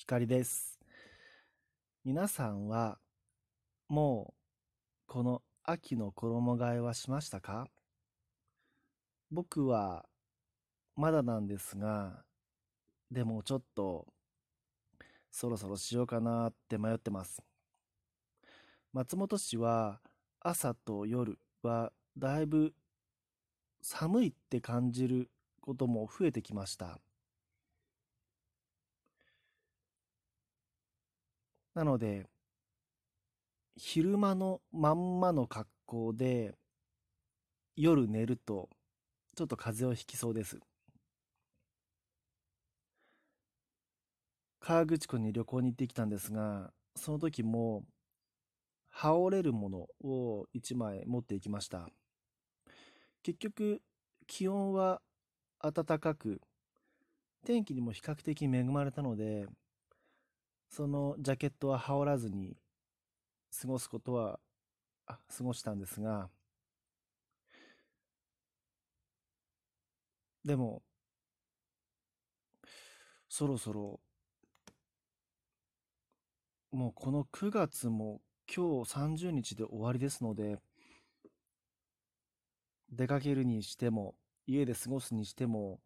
光です。皆さんはもうこの秋の衣替えはしましたか？僕はまだなんですが、でもちょっとそろそろしようかなって迷ってます。松本市は朝と夜はだいぶ寒いって感じることも増えてきました。なので、昼間のまんまの格好で夜寝るとちょっと風邪をひきそうです。河口湖に旅行に行ってきたんですが、その時も羽織れるものを1枚持っていきました。結局、気温は暖かく、天気にも比較的恵まれたので、そのジャケットは羽織らずに過ごすことは、あ、過ごしたんですが、でも、そろそろ、もうこの9月も今日30日で終わりですので、出かけるにしても、家で過ごすにしても、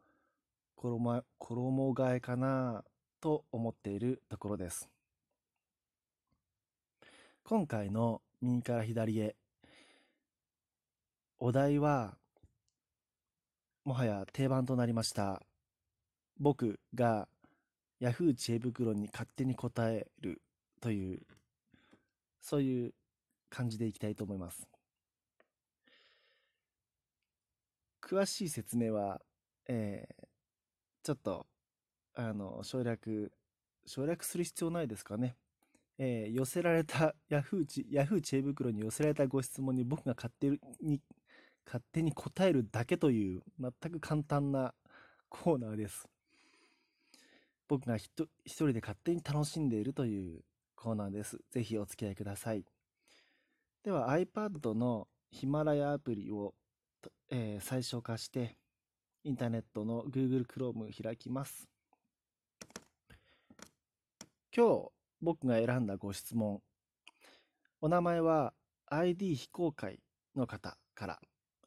衣衣替えかなと思っているところです。今回の右から左へ、お題は、もはや定番となりました。僕が Yahoo 知恵袋に勝手に答えるという、そういう感じでいきたいと思います。詳しい説明は、えー、ちょっとあの、省略、省略する必要ないですかね。えー、寄せられた、ヤフー知、ヤフー知恵袋に寄せられたご質問に僕が勝手に、勝手に答えるだけという、全く簡単なコーナーです。僕が一人で勝手に楽しんでいるというコーナーです。ぜひお付き合いください。では iPad のヒマラヤアプリを、えー、最小化して、インターネットの Google Chrome 開きます。今日僕が選んだご質問。お名前は ID 非公開の方から。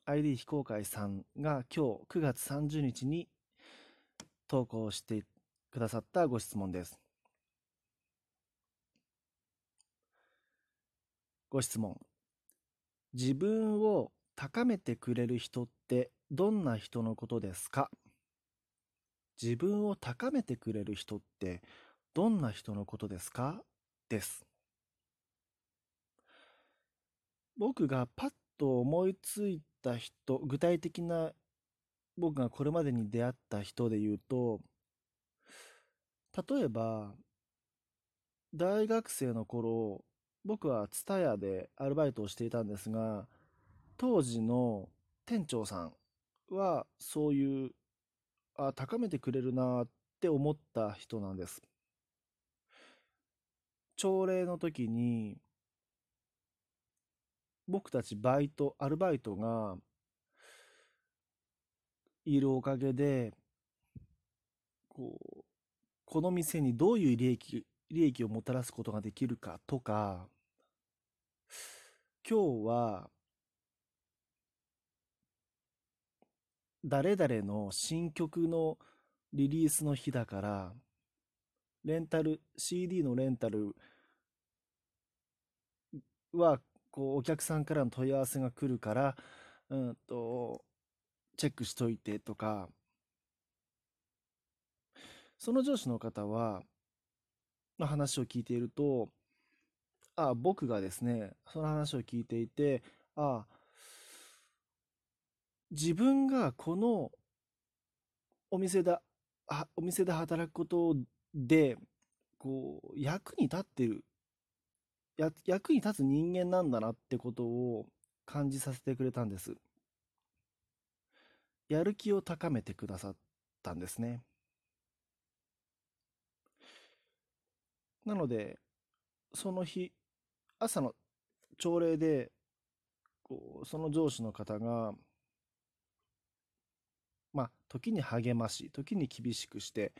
ID 非公開さんが今日9月30日に投稿してくださったご質問です。ご質問。自分を高めてくれる人ってどんな人のことですか？自分を高めてくれる人ってどんな人のことですか？です。僕がパッと思いついた人、具体的な僕がこれまでに出会った人で言うと、例えば、大学生の頃、僕は TSUTAYA でアルバイトをしていたんですが、当時の店長さんはそういう、あ、高めてくれるなって思った人なんです。朝礼の時に、僕たちバイト、アルバイトがいるおかげで、こう、この店にどういう利益、利益をもたらすことができるかとか、今日は、誰々の新曲のリリースの日だから、レンタル、CD のレンタルは、こう、お客さんからの問い合わせが来るから、うんと、チェックしといてとか、その上司の方は、の話を聞いていると、あ僕がですね、その話を聞いていて、あ自分がこのお店だ、お店で働くことで、こう、役に立ってる、や、役に立つ人間なんだなってことを感じさせてくれたんです。やる気を高めてくださったんですね。なので、その日、朝の朝礼で、こう、その上司の方が、まあ、時に励まし、時に厳しくして、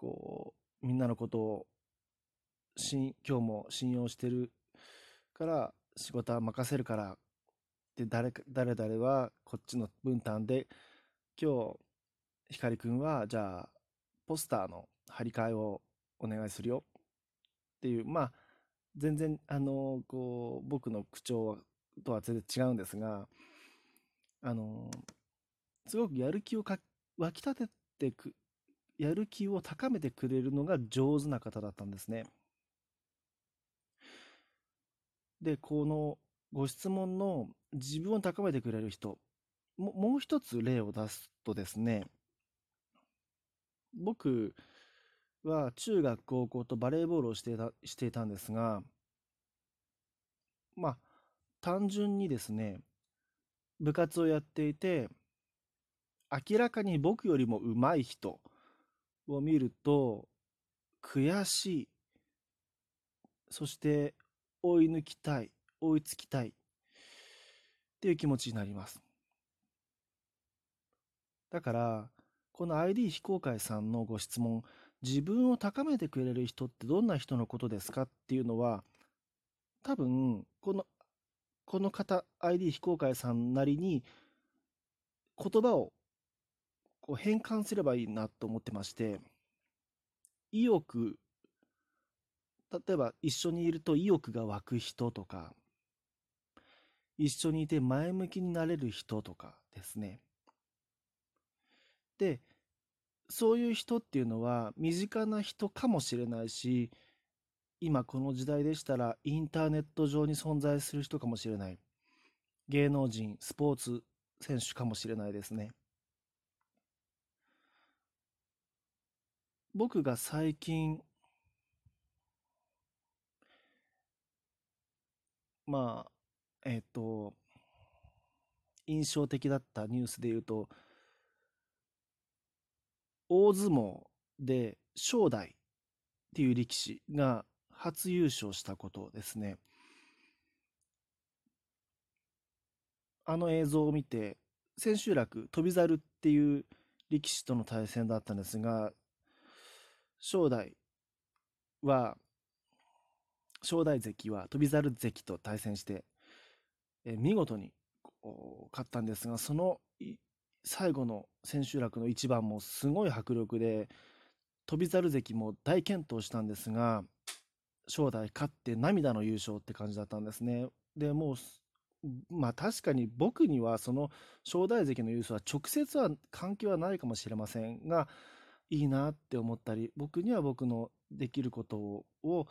こう、みんなのことをしん今日も信用してるから仕事は任せるからで誰誰々はこっちの分担で今日光くんはじゃあポスターの張り替えをお願いするよっていうまあ全然あのこう僕の口調とは全然違うんですがあのすごくやる気をか湧き立ててくやる気を高めてくれるのが上手な方だったんですね。でこのご質問の自分を高めてくれる人ももう一つ例を出すとですね僕は中学高校とバレーボールをしていたしていたんですがまあ単純にですね部活をやっていて明らかに僕よりも上手い人を見ると悔しい。そして追い抜きたい。追いつきたい。っていう気持ちになります。だからこの ID 非公開さんのご質問自分を高めてくれる人ってどんな人のことですか？っていうのは多分このこの方 ID 非公開さんなりに言葉をこう変換すればいいなと思ってまして意欲例えば一緒にいると意欲が湧く人とか一緒にいて前向きになれる人とかですね。でそういう人っていうのは身近な人かもしれないし今この時代でしたらインターネット上に存在する人かもしれない。芸能人スポーツ選手かもしれないですね。僕が最近まあえっ、と印象的だったニュースで言うと大相撲で正代っていう力士が初優勝したことですね。あの映像を見て千秋楽翔猿っていう力士との対戦だったんですが正代は正代関は翔猿関と対戦して、え見事に勝ったんですがその最後の千秋楽の一番もすごい迫力で翔猿関も大健闘したんですが正代勝って涙の優勝って感じだったんですね。でもうまあ確かに僕にはその正代関の優勝は直接は関係はないかもしれませんがいいなって思ったり僕には僕のできることを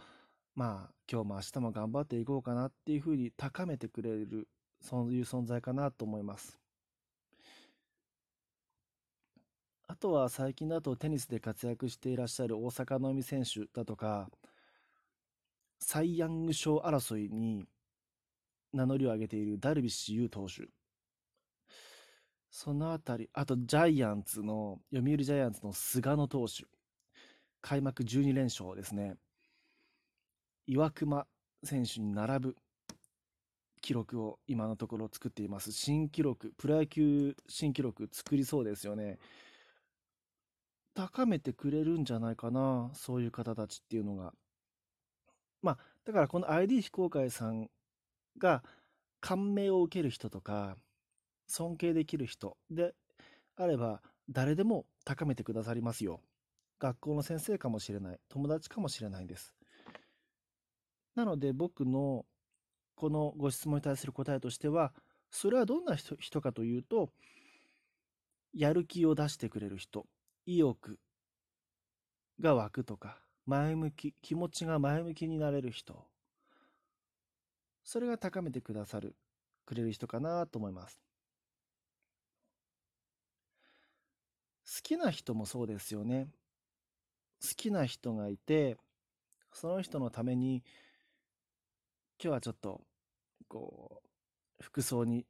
まあ今日も明日も頑張っていこうかなっていうふうに高めてくれるそういう存在かなと思います。あとは最近だとテニスで活躍していらっしゃる大坂なおみ選手だとかサイ・ヤング賞争いに名乗りを上げているダルビッシュ有投手そのあたりあとジャイアンツの読売ジャイアンツの菅野投手。開幕12連勝ですね。岩隈選手に並ぶ。記録を今のところ作っています。新記録プロ野球新記録作りそうですよね。高めてくれるんじゃないかな、そういう方たちっていうのが。まあ、だからこの ID 非公開さんが感銘を受ける人とか、尊敬できる人であれば、誰でも高めてくださりますよ。学校の先生かもしれない、友達かもしれないです。なので僕のこのご質問に対する答えとしては、それはどんな人かというと、やる気を出してくれる人、意欲が湧くとか、前向き、気持ちが前向きになれる人、それが高めてくださる、くれる人かなと思います。好きな人もそうですよね。好きな人がいて、その人のために、今日はちょっと、こう、服装に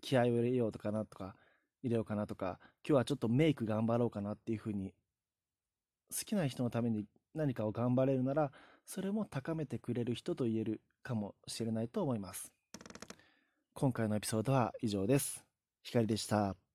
気合を入れようとかなとか、入れようかなとか、今日はちょっとメイク頑張ろうかなっていうふうに、好きな人のために何かを頑張れるなら、それも高めてくれる人と言えるかもしれないと思います。今回のエピソードは以上です。ひかりでした。